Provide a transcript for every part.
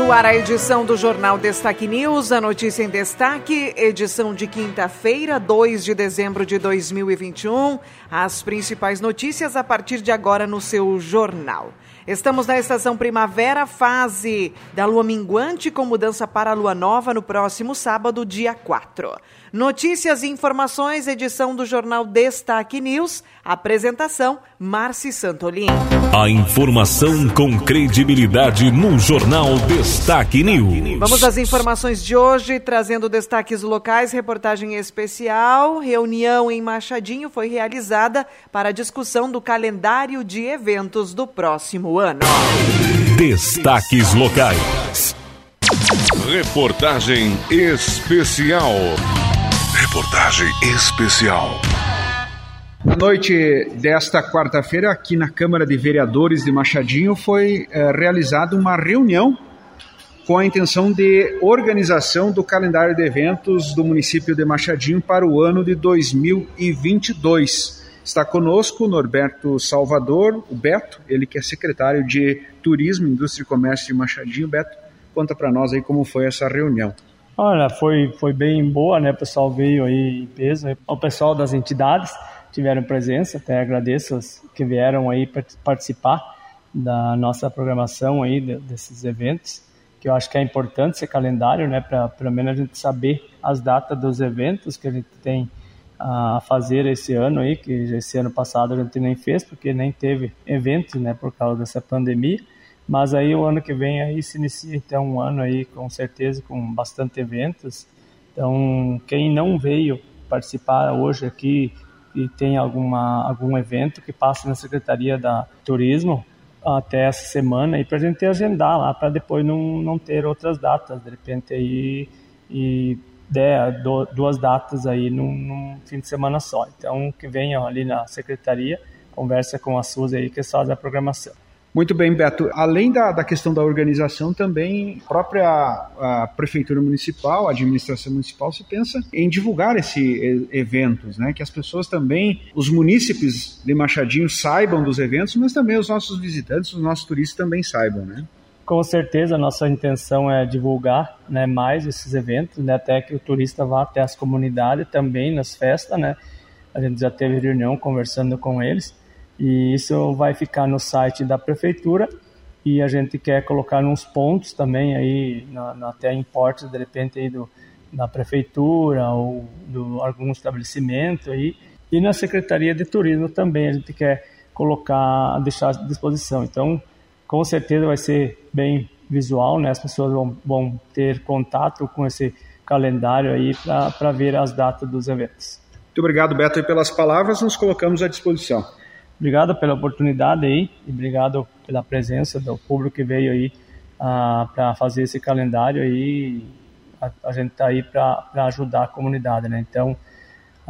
No ar, a edição do Jornal Destaque News, a notícia em destaque, edição de quinta-feira, 2 de dezembro de 2021. As principais notícias a partir de agora no seu jornal. Estamos na estação primavera, fase da lua minguante, com mudança para a lua nova no próximo sábado, dia 4. Notícias e informações, edição do Jornal Destaque News. Apresentação, Marci Santolin. A informação com credibilidade no Jornal Destaque News. Vamos às informações de hoje, trazendo destaques locais, reportagem especial. Reunião em Machadinho foi realizada para discussão do calendário de eventos do próximo ano. Destaques locais. Reportagem especial. Reportagem especial. Na noite desta quarta-feira, aqui na Câmara de Vereadores de Machadinho, foi é, realizada uma reunião com a intenção de organização do calendário de eventos do município de Machadinho para o ano de 2022. Está conosco Norberto Salvador, o Beto, ele que é secretário de Turismo, Indústria e Comércio de Machadinho. Beto, conta para nós aí como foi essa reunião. Olha, foi, foi bem boa, né? O pessoal veio aí em peso. O pessoal das entidades tiveram presença, até agradeço os que vieram aí participar da nossa programação aí desses eventos, que eu acho que é importante esse calendário, né? Para pelo menos a gente saber as datas dos eventos que a gente tem a fazer esse ano aí, que esse ano passado a gente nem fez, porque nem teve eventos, né? Por causa dessa pandemia. Mas aí o ano que vem aí se inicia então um ano aí com certeza com bastante eventos. Então quem não veio participar hoje aqui e tem alguma algum evento que passe na Secretaria da Turismo até essa semana e para a gente agendar lá para depois não, não ter outras datas de repente aí e der duas datas aí num, num fim de semana só. Então que venham ali na secretaria conversa com a Suzy aí que faz a programação. Muito bem, Beto. Além da, da questão da organização, também a própria a Prefeitura Municipal, a administração municipal, se pensa em divulgar esses eventos, né? que as pessoas também, os munícipes de Machadinho saibam dos eventos, mas também os nossos visitantes, os nossos turistas também saibam. Né? Com certeza, a nossa intenção é divulgar né, mais esses eventos, né, até que o turista vá até as comunidades também nas festas. Né? A gente já teve reunião conversando com eles e isso vai ficar no site da prefeitura e a gente quer colocar uns pontos também aí, na, na até em portas, de repente, aí do, da prefeitura ou do algum estabelecimento aí. E na Secretaria de Turismo também a gente quer colocar, deixar à disposição. Então, com certeza vai ser bem visual, né? As pessoas vão, vão ter contato com esse calendário aí para ver as datas dos eventos. Muito obrigado, Beto, pelas palavras. Nos colocamos à disposição. Obrigado pela oportunidade aí e obrigado pela presença do público que veio aí uh, para fazer esse calendário aí. A, a gente está aí para ajudar a comunidade, né? Então,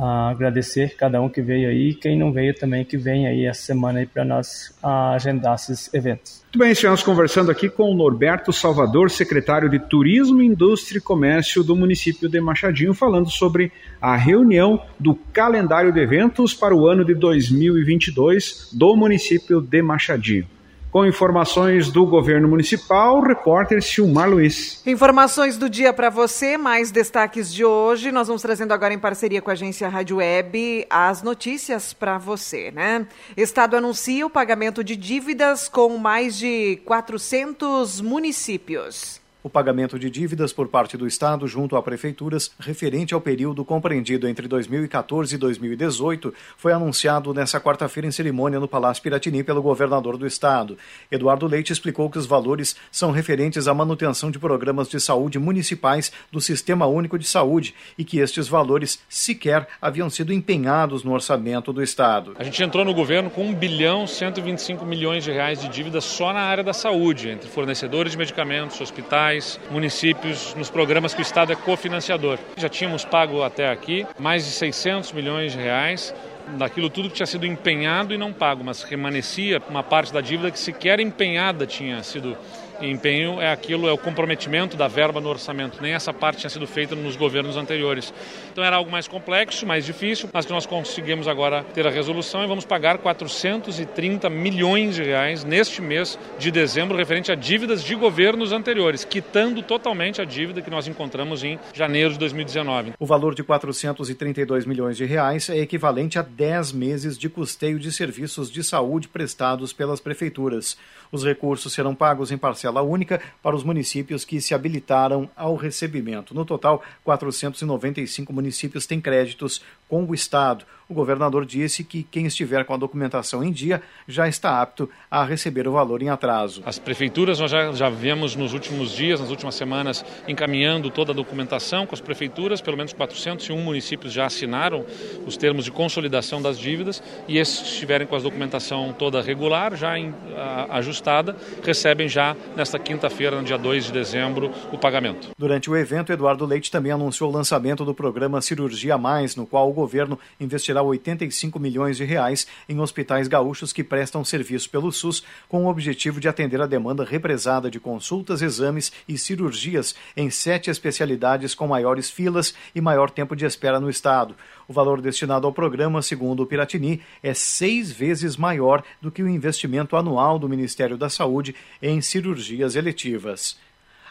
agradecer cada um que veio aí quem não veio também que vem aí essa semana aí para nós agendar esses eventos. Muito bem, estivemos conversando aqui com o Norberto Salvador, secretário de Turismo, Indústria e Comércio do município de Machadinho, falando sobre a reunião do calendário de eventos para o ano de 2022 do município de Machadinho. Com informações do governo municipal, repórter Silmar Luiz. Informações do dia para você, mais destaques de hoje. Nós vamos trazendo agora em parceria com a agência Rádio Web as notícias para você, né? Estado anuncia o pagamento de dívidas com mais de 400 municípios o pagamento de dívidas por parte do Estado junto a prefeituras referente ao período compreendido entre 2014 e 2018 foi anunciado nesta quarta-feira em cerimônia no Palácio Piratini pelo governador do Estado. Eduardo Leite explicou que os valores são referentes à manutenção de programas de saúde municipais do Sistema Único de Saúde e que estes valores sequer haviam sido empenhados no orçamento do Estado. A gente entrou no governo com 1 bilhão 125 milhões de reais de dívidas só na área da saúde, entre fornecedores de medicamentos, hospitais, municípios, nos programas que o Estado é cofinanciador. Já tínhamos pago até aqui mais de 600 milhões de reais daquilo tudo que tinha sido empenhado e não pago, mas remanescia uma parte da dívida que sequer empenhada tinha sido empenho é aquilo, é o comprometimento da verba no orçamento. Nem essa parte tinha sido feita nos governos anteriores. Então era algo mais complexo, mais difícil, mas que nós conseguimos agora ter a resolução e vamos pagar 430 milhões de reais neste mês de dezembro referente a dívidas de governos anteriores, quitando totalmente a dívida que nós encontramos em janeiro de 2019. O valor de 432 milhões de reais é equivalente a 10 meses de custeio de serviços de saúde prestados pelas prefeituras. Os recursos serão pagos em parcela única para os municípios que se habilitaram ao recebimento. No total, 495 municípios têm créditos com o Estado. O governador disse que quem estiver com a documentação em dia já está apto a receber o valor em atraso. As prefeituras, nós já, já viemos nos últimos dias, nas últimas semanas, encaminhando toda a documentação com as prefeituras, pelo menos 401 municípios já assinaram os termos de consolidação das dívidas e esses que estiverem com a documentação toda regular, já em, a, ajustada, recebem já nesta quinta-feira, no dia 2 de dezembro, o pagamento. Durante o evento, Eduardo Leite também anunciou o lançamento do programa Cirurgia Mais, no qual o governo investirá 85 milhões de reais em hospitais gaúchos que prestam serviço pelo SUS, com o objetivo de atender a demanda represada de consultas, exames e cirurgias em sete especialidades com maiores filas e maior tempo de espera no estado. O valor destinado ao programa, segundo o Piratini, é seis vezes maior do que o investimento anual do Ministério da Saúde em cirurgias eletivas.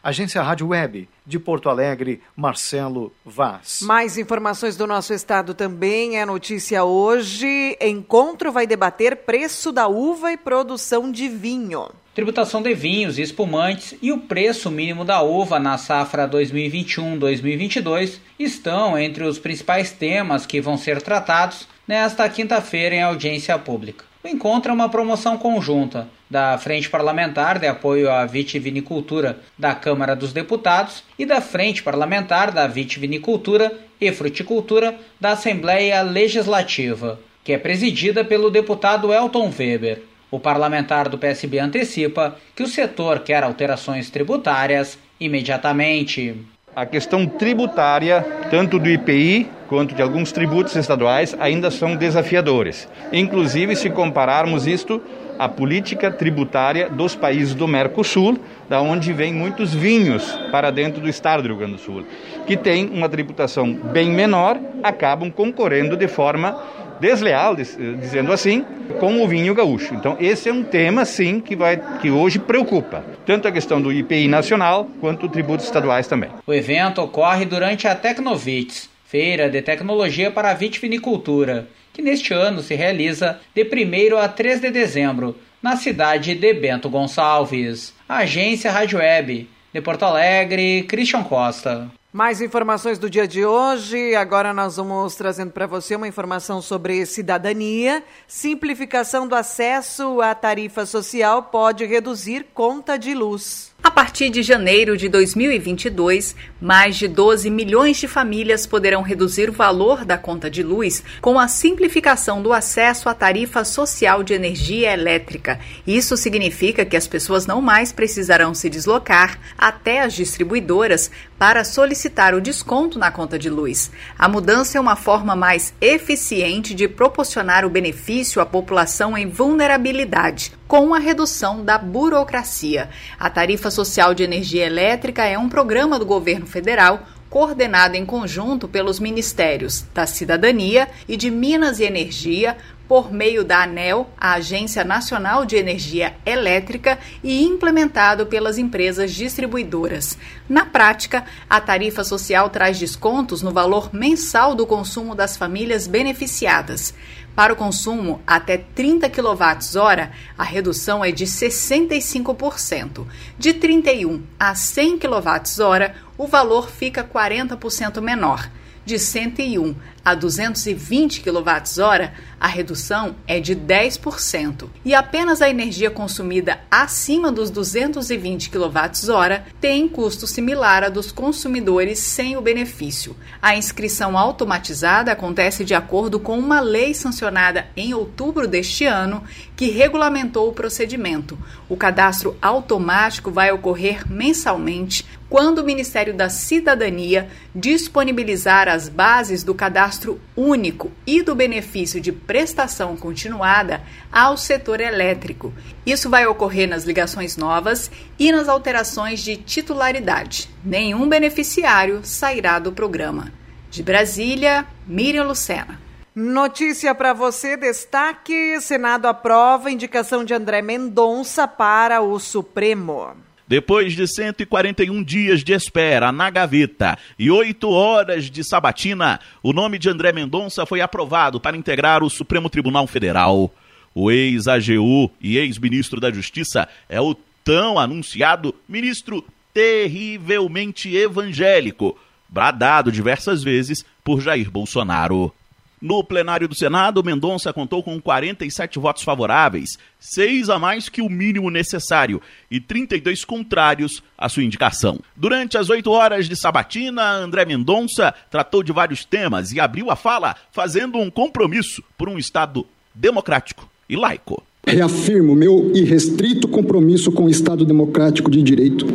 Agência Rádio Web, de Porto Alegre, Marcelo Vaz. Mais informações do nosso estado também. É notícia hoje. Encontro vai debater preço da uva e produção de vinho. Tributação de vinhos e espumantes e o preço mínimo da uva na safra 2021-2022 estão entre os principais temas que vão ser tratados nesta quinta-feira em audiência pública. O encontro é uma promoção conjunta da Frente Parlamentar de Apoio à Vitivinicultura da Câmara dos Deputados e da Frente Parlamentar da Vitivinicultura e Fruticultura da Assembleia Legislativa, que é presidida pelo deputado Elton Weber. O parlamentar do PSB antecipa que o setor quer alterações tributárias imediatamente. A questão tributária, tanto do IPI quanto de alguns tributos estaduais, ainda são desafiadores. Inclusive, se compararmos isto à política tributária dos países do Mercosul, da onde vêm muitos vinhos para dentro do estado do Rio Grande do Sul, que tem uma tributação bem menor, acabam concorrendo de forma desleal, dizendo assim, com o vinho gaúcho. Então, esse é um tema, sim, que, vai, que hoje preocupa, tanto a questão do IPI nacional quanto tributos estaduais também. O evento ocorre durante a Tecnovits, Feira de Tecnologia para a Vitivinicultura, que neste ano se realiza de 1 a 3 de dezembro, na cidade de Bento Gonçalves. Agência Rádio Web, de Porto Alegre, Christian Costa. Mais informações do dia de hoje. Agora nós vamos trazendo para você uma informação sobre cidadania. Simplificação do acesso à tarifa social pode reduzir conta de luz. A partir de janeiro de 2022, mais de 12 milhões de famílias poderão reduzir o valor da conta de luz com a simplificação do acesso à tarifa social de energia elétrica. Isso significa que as pessoas não mais precisarão se deslocar até as distribuidoras para solicitar o desconto na conta de luz. A mudança é uma forma mais eficiente de proporcionar o benefício à população em vulnerabilidade, com a redução da burocracia. A tarifa social de energia elétrica é um programa do governo federal coordenado em conjunto pelos ministérios da Cidadania e de Minas e Energia, por meio da ANEL, a Agência Nacional de Energia Elétrica, e implementado pelas empresas distribuidoras. Na prática, a tarifa social traz descontos no valor mensal do consumo das famílias beneficiadas. Para o consumo até 30 kWh, a redução é de 65%. De 31 a 100 kWh, o valor fica 40% menor. De 101 a 220 kWh, a redução é de 10%. E apenas a energia consumida acima dos 220 kWh tem custo similar a dos consumidores sem o benefício. A inscrição automatizada acontece de acordo com uma lei sancionada em outubro deste ano que regulamentou o procedimento. O cadastro automático vai ocorrer mensalmente quando o Ministério da Cidadania disponibilizar as bases do cadastro cadastro único e do benefício de prestação continuada ao setor elétrico. Isso vai ocorrer nas ligações novas e nas alterações de titularidade. Nenhum beneficiário sairá do programa. De Brasília, Miriam Lucena. Notícia para você, destaque: Senado aprova indicação de André Mendonça para o Supremo. Depois de 141 dias de espera na gaveta e 8 horas de sabatina, o nome de André Mendonça foi aprovado para integrar o Supremo Tribunal Federal. O ex-AGU e ex-ministro da Justiça é o tão anunciado ministro terrivelmente evangélico, bradado diversas vezes por Jair Bolsonaro. No plenário do Senado, Mendonça contou com 47 votos favoráveis, seis a mais que o mínimo necessário e 32 contrários à sua indicação. Durante as oito horas de sabatina, André Mendonça tratou de vários temas e abriu a fala fazendo um compromisso por um Estado democrático e laico. Reafirmo meu irrestrito compromisso com o Estado Democrático de Direito.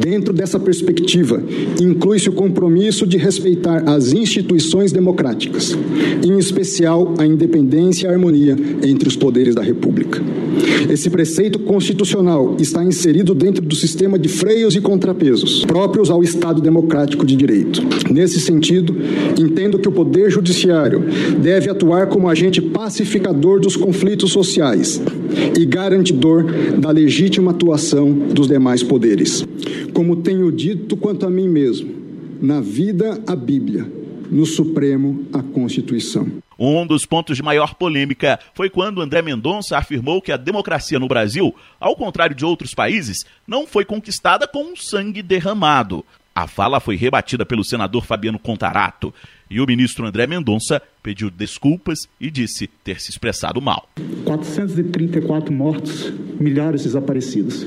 Dentro dessa perspectiva, inclui-se o compromisso de respeitar as instituições democráticas, em especial a independência e a harmonia entre os poderes da República. Esse preceito constitucional está inserido dentro do sistema de freios e contrapesos próprios ao Estado Democrático de Direito. Nesse sentido, entendo que o Poder Judiciário deve atuar como agente pacificador dos conflitos sociais e garantidor da legítima atuação dos demais poderes. Como tenho dito quanto a mim mesmo, na vida a Bíblia, no Supremo a Constituição. Um dos pontos de maior polêmica foi quando André Mendonça afirmou que a democracia no Brasil, ao contrário de outros países, não foi conquistada com sangue derramado. A fala foi rebatida pelo senador Fabiano Contarato e o ministro André Mendonça pediu desculpas e disse ter se expressado mal. 434 mortos, milhares desaparecidos,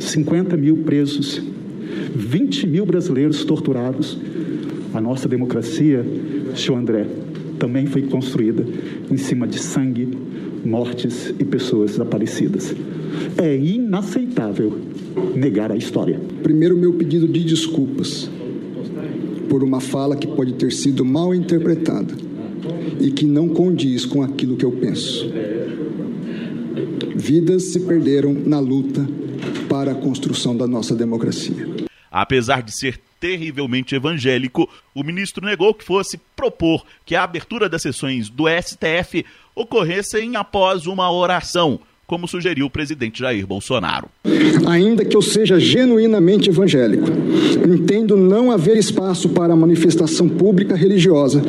50 mil presos, 20 mil brasileiros torturados. A nossa democracia, senhor André, também foi construída em cima de sangue, mortes e pessoas desaparecidas. É inaceitável negar a história. Primeiro, meu pedido de desculpas por uma fala que pode ter sido mal interpretada e que não condiz com aquilo que eu penso. Vidas se perderam na luta para a construção da nossa democracia. Apesar de ser terrivelmente evangélico, o ministro negou que fosse propor que a abertura das sessões do STF ocorressem após uma oração, como sugeriu o presidente Jair Bolsonaro. Ainda que eu seja genuinamente evangélico, entendo não haver espaço para manifestação pública religiosa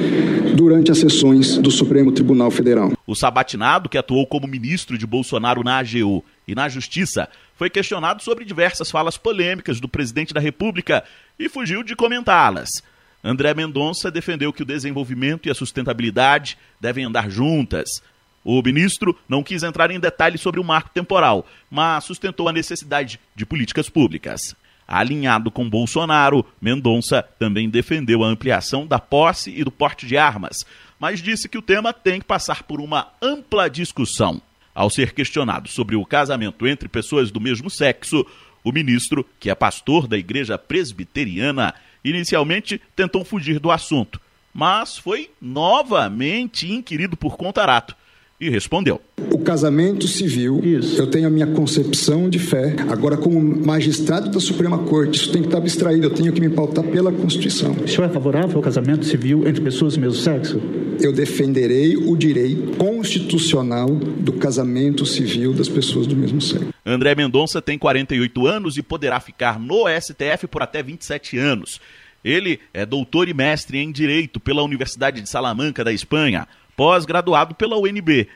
durante as sessões do Supremo Tribunal Federal. O sabatinado, que atuou como ministro de Bolsonaro na AGU e na Justiça, foi questionado sobre diversas falas polêmicas do presidente da República e fugiu de comentá-las. André Mendonça defendeu que o desenvolvimento e a sustentabilidade devem andar juntas. O ministro não quis entrar em detalhes sobre o marco temporal, mas sustentou a necessidade de políticas públicas. Alinhado com Bolsonaro, Mendonça também defendeu a ampliação da posse e do porte de armas, mas disse que o tema tem que passar por uma ampla discussão. Ao ser questionado sobre o casamento entre pessoas do mesmo sexo, o ministro, que é pastor da igreja presbiteriana, inicialmente tentou fugir do assunto, mas foi novamente inquirido por Contarato e respondeu. O casamento civil, isso. eu tenho a minha concepção de fé. Agora, como magistrado da Suprema Corte, isso tem que estar abstraído. Eu tenho que me pautar pela Constituição. O senhor é favorável ao casamento civil entre pessoas do mesmo sexo? Eu defenderei o direito constitucional do casamento civil das pessoas do mesmo sexo. André Mendonça tem 48 anos e poderá ficar no STF por até 27 anos. Ele é doutor e mestre em Direito pela Universidade de Salamanca, da Espanha pós-graduado pela UNB.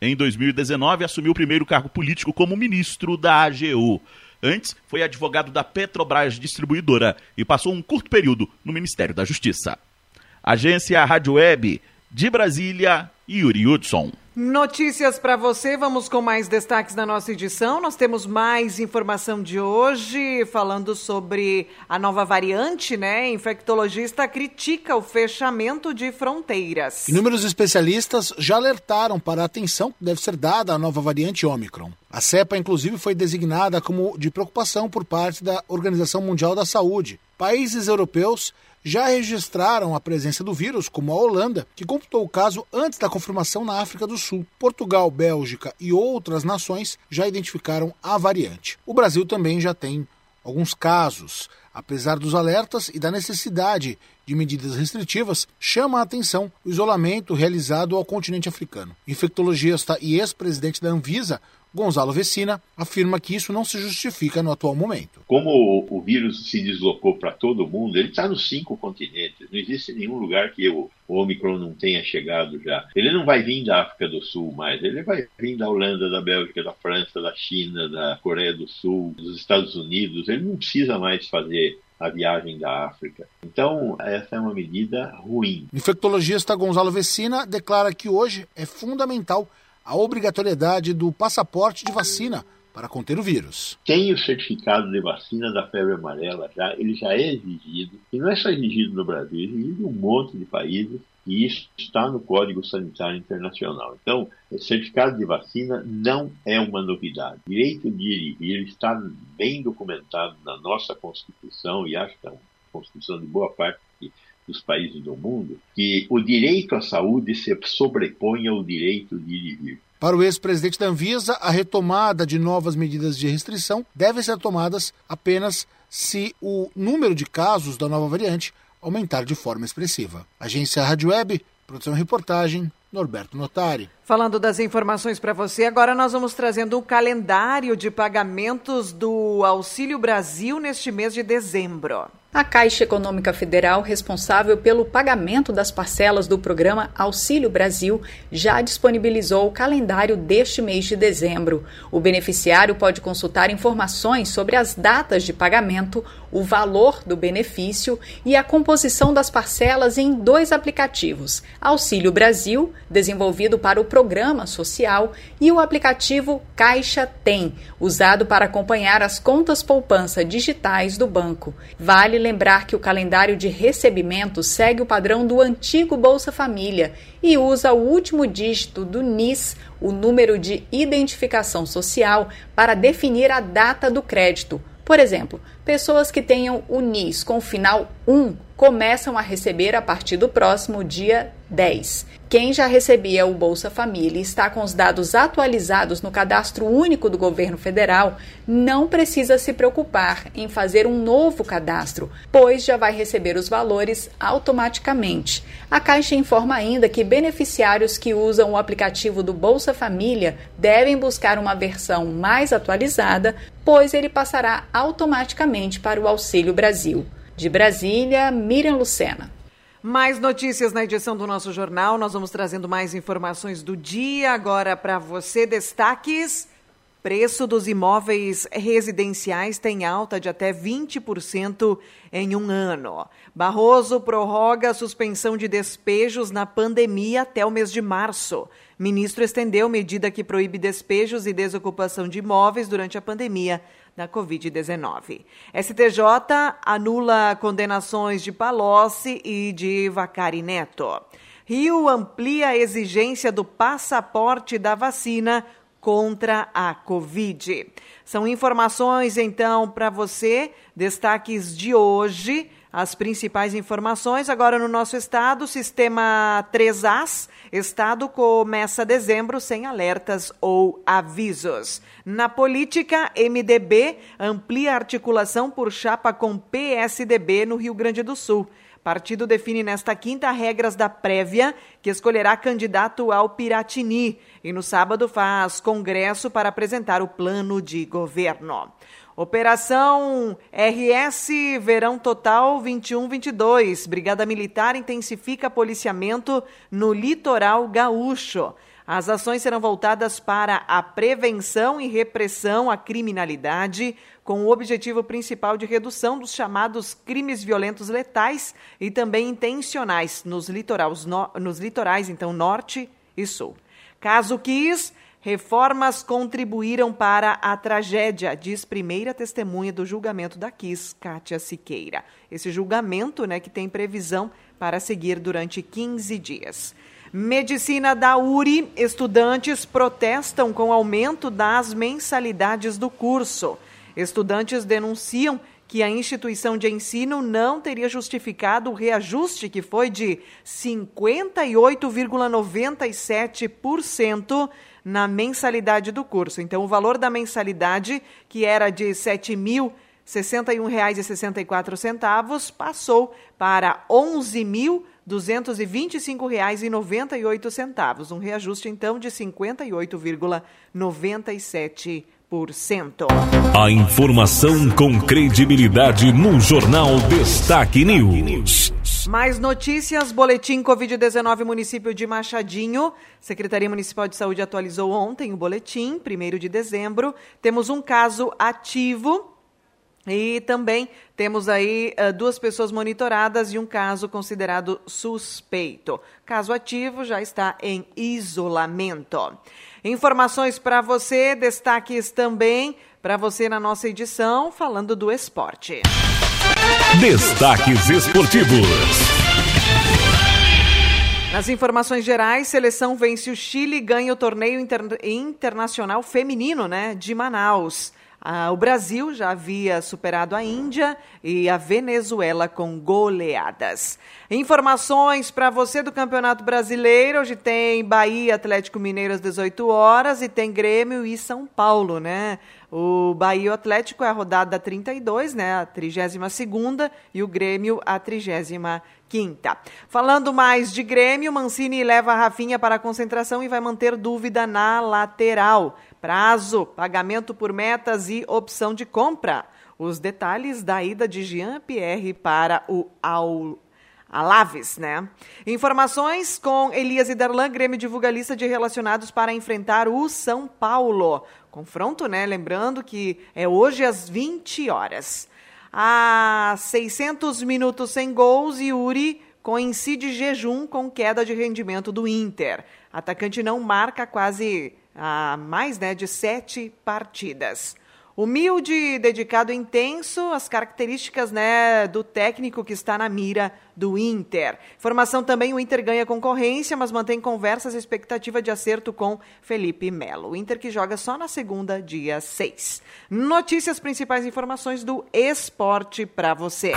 Em 2019, assumiu o primeiro cargo político como ministro da AGU. Antes, foi advogado da Petrobras Distribuidora e passou um curto período no Ministério da Justiça. Agência Rádio Web, de Brasília, Yuri Hudson. Notícias para você, vamos com mais destaques da nossa edição. Nós temos mais informação de hoje falando sobre a nova variante, né? Infectologista critica o fechamento de fronteiras. Inúmeros especialistas já alertaram para a atenção que deve ser dada à nova variante Omicron. A cepa, inclusive, foi designada como de preocupação por parte da Organização Mundial da Saúde. Países europeus já registraram a presença do vírus, como a Holanda, que computou o caso antes da confirmação na África do Sul. Portugal, Bélgica e outras nações já identificaram a variante. O Brasil também já tem alguns casos. Apesar dos alertas e da necessidade de medidas restritivas, chama a atenção o isolamento realizado ao continente africano. Infectologista e ex-presidente da Anvisa, Gonzalo Vecina afirma que isso não se justifica no atual momento. Como o, vírus se deslocou para todo mundo, ele está nos cinco continentes. Não existe nenhum lugar que o, Omicron não tenha chegado já. Ele não vai vir da África do Sul mais, ele vai vir da Holanda, da Bélgica, da França, da China, da Coreia do Sul, dos Estados Unidos. Ele não precisa mais fazer a viagem da África. Então, essa é uma medida ruim. O infectologista Gonzalo Vecina declara que hoje é fundamental a obrigatoriedade do passaporte de vacina para conter o vírus. Tem o certificado de vacina da febre amarela, já, ele já é exigido, e não é só exigido no Brasil, é exigido em um monte de países, e isso está no Código Sanitário Internacional. Então, certificado de vacina não é uma novidade. Direito de ir e vir está bem documentado na nossa Constituição, e acho que é uma Constituição de boa parte dos países do mundo, que o direito à saúde se sobrepõe ao direito de ir e vir. Para o ex-presidente da Anvisa, a retomada de novas medidas de restrição devem ser tomadas apenas se o número de casos da nova variante aumentar de forma expressiva. Agência Rádio Web, produção e reportagem, Norberto Notari. Falando das informações para você, agora nós vamos trazendo o calendário de pagamentos do Auxílio Brasil neste mês de dezembro. A Caixa Econômica Federal, responsável pelo pagamento das parcelas do programa Auxílio Brasil, já disponibilizou o calendário deste mês de dezembro. O beneficiário pode consultar informações sobre as datas de pagamento, o valor do benefício e a composição das parcelas em dois aplicativos: Auxílio Brasil, desenvolvido para o programa social, e o aplicativo Caixa Tem, usado para acompanhar as contas poupança digitais do banco. Vale lembrar que o calendário de recebimento segue o padrão do antigo Bolsa Família e usa o último dígito do NIS, o número de identificação social, para definir a data do crédito. Por exemplo, pessoas que tenham o NIS com o final 1 começam a receber a partir do próximo dia 10. Quem já recebia o Bolsa Família e está com os dados atualizados no cadastro único do governo federal não precisa se preocupar em fazer um novo cadastro, pois já vai receber os valores automaticamente. A Caixa informa ainda que beneficiários que usam o aplicativo do Bolsa Família devem buscar uma versão mais atualizada, pois ele passará automaticamente para o Auxílio Brasil. De Brasília, Miriam Lucena. Mais notícias na edição do nosso jornal. Nós vamos trazendo mais informações do dia. Agora para você, destaques. Preço dos imóveis residenciais tem alta de até 20% em um ano. Barroso prorroga a suspensão de despejos na pandemia até o mês de março. Ministro estendeu medida que proíbe despejos e desocupação de imóveis durante a pandemia da Covid-19. STJ anula condenações de Palocci e de Vacari Neto. Rio amplia a exigência do passaporte da vacina contra a Covid. São informações, então, para você, destaques de hoje as principais informações. Agora no nosso estado, sistema 3As, estado começa dezembro sem alertas ou avisos. Na política, MDB amplia articulação por chapa com PSDB no Rio Grande do Sul. Partido define nesta quinta regras da prévia, que escolherá candidato ao Piratini, e no sábado faz congresso para apresentar o plano de governo. Operação RS Verão Total 21-22. Brigada Militar intensifica policiamento no litoral gaúcho. As ações serão voltadas para a prevenção e repressão à criminalidade, com o objetivo principal de redução dos chamados crimes violentos letais e também intencionais nos, litorais, no, nos litorais, então, norte e sul. Caso quis, Reformas contribuíram para a tragédia, diz primeira testemunha do julgamento da Kiss, Kátia Siqueira. Esse julgamento, né, que tem previsão para seguir durante 15 dias. Medicina da URI, estudantes protestam com aumento das mensalidades do curso. Estudantes denunciam que a instituição de ensino não teria justificado o reajuste que foi de 58,97% na mensalidade do curso. Então, o valor da mensalidade, que era de R$ 7.061,64, passou para R$ 11.225,98, um reajuste então de 58,97%. A informação com credibilidade no Jornal Destaque News. Mais notícias, boletim Covid-19 município de Machadinho. Secretaria Municipal de Saúde atualizou ontem o boletim, 1 de dezembro. Temos um caso ativo e também temos aí uh, duas pessoas monitoradas e um caso considerado suspeito. Caso ativo já está em isolamento. Informações para você, destaques também para você na nossa edição, falando do esporte. Destaques esportivos. Nas informações gerais, seleção vence o Chile e ganha o torneio inter internacional feminino, né, de Manaus. Ah, o Brasil já havia superado a Índia e a Venezuela com goleadas. Informações para você do Campeonato Brasileiro. Hoje tem Bahia, Atlético Mineiro às 18 horas e tem Grêmio e São Paulo, né? O Bahia Atlético é a rodada 32, né? A 32 e o Grêmio a 35 quinta. Falando mais de Grêmio, Mancini leva a Rafinha para a concentração e vai manter dúvida na lateral. Prazo, pagamento por metas e opção de compra. Os detalhes da ida de Jean-Pierre para o Al Alaves, né? Informações com Elias e Darlan, Grêmio divulga lista de relacionados para enfrentar o São Paulo. Confronto, né? Lembrando que é hoje às 20 horas. Há 600 minutos sem gols, Yuri coincide jejum com queda de rendimento do Inter. Atacante não marca quase há mais né, de sete partidas. Humilde, dedicado e intenso, as características né, do técnico que está na mira do Inter. Informação também, o Inter ganha concorrência, mas mantém conversas e expectativa de acerto com Felipe Melo. O Inter que joga só na segunda, dia 6. Notícias, principais informações do esporte para você.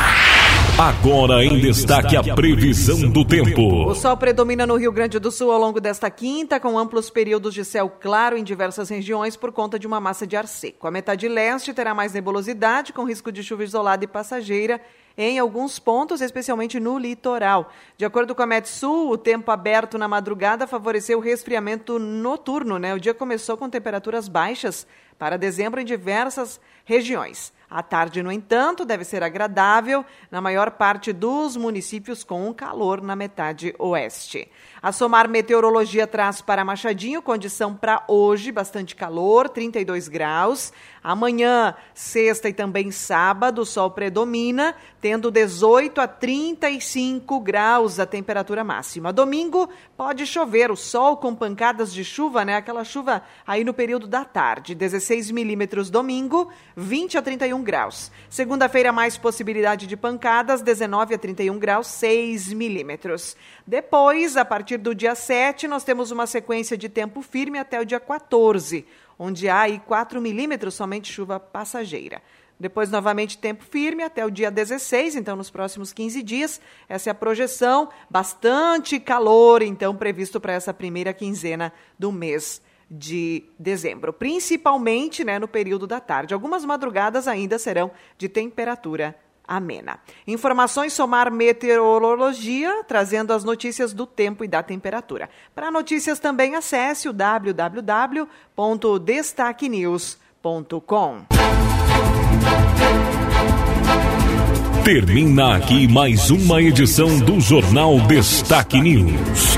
Agora em destaque a previsão do tempo. O sol predomina no Rio Grande do Sul ao longo desta quinta, com amplos períodos de céu claro em diversas regiões por conta de uma massa de ar seco. A metade leste terá mais nebulosidade, com risco de chuva isolada e passageira em alguns pontos, especialmente no litoral. De acordo com a Metsul, o tempo aberto na madrugada favoreceu o resfriamento noturno. Né? O dia começou com temperaturas baixas para dezembro em diversas regiões. A tarde, no entanto, deve ser agradável na maior parte dos municípios com um calor na metade oeste. A Somar Meteorologia traz para Machadinho condição para hoje, bastante calor, 32 graus. Amanhã, sexta e também sábado, o sol predomina, tendo 18 a 35 graus a temperatura máxima. Domingo pode chover, o sol com pancadas de chuva, né? Aquela chuva aí no período da tarde. 16 milímetros domingo, 20 a 31 graus. Segunda-feira, mais possibilidade de pancadas, 19 a 31 graus, 6 milímetros. Depois, a partir do dia 7, nós temos uma sequência de tempo firme até o dia 14, onde há aí 4 milímetros somente chuva passageira. Depois, novamente, tempo firme até o dia 16, então, nos próximos 15 dias. Essa é a projeção. Bastante calor, então, previsto para essa primeira quinzena do mês de dezembro, principalmente né, no período da tarde. Algumas madrugadas ainda serão de temperatura amena. Informações Somar Meteorologia, trazendo as notícias do tempo e da temperatura. Para notícias também acesse o www.destaquenews.com. Termina aqui mais uma edição do Jornal Destaque News.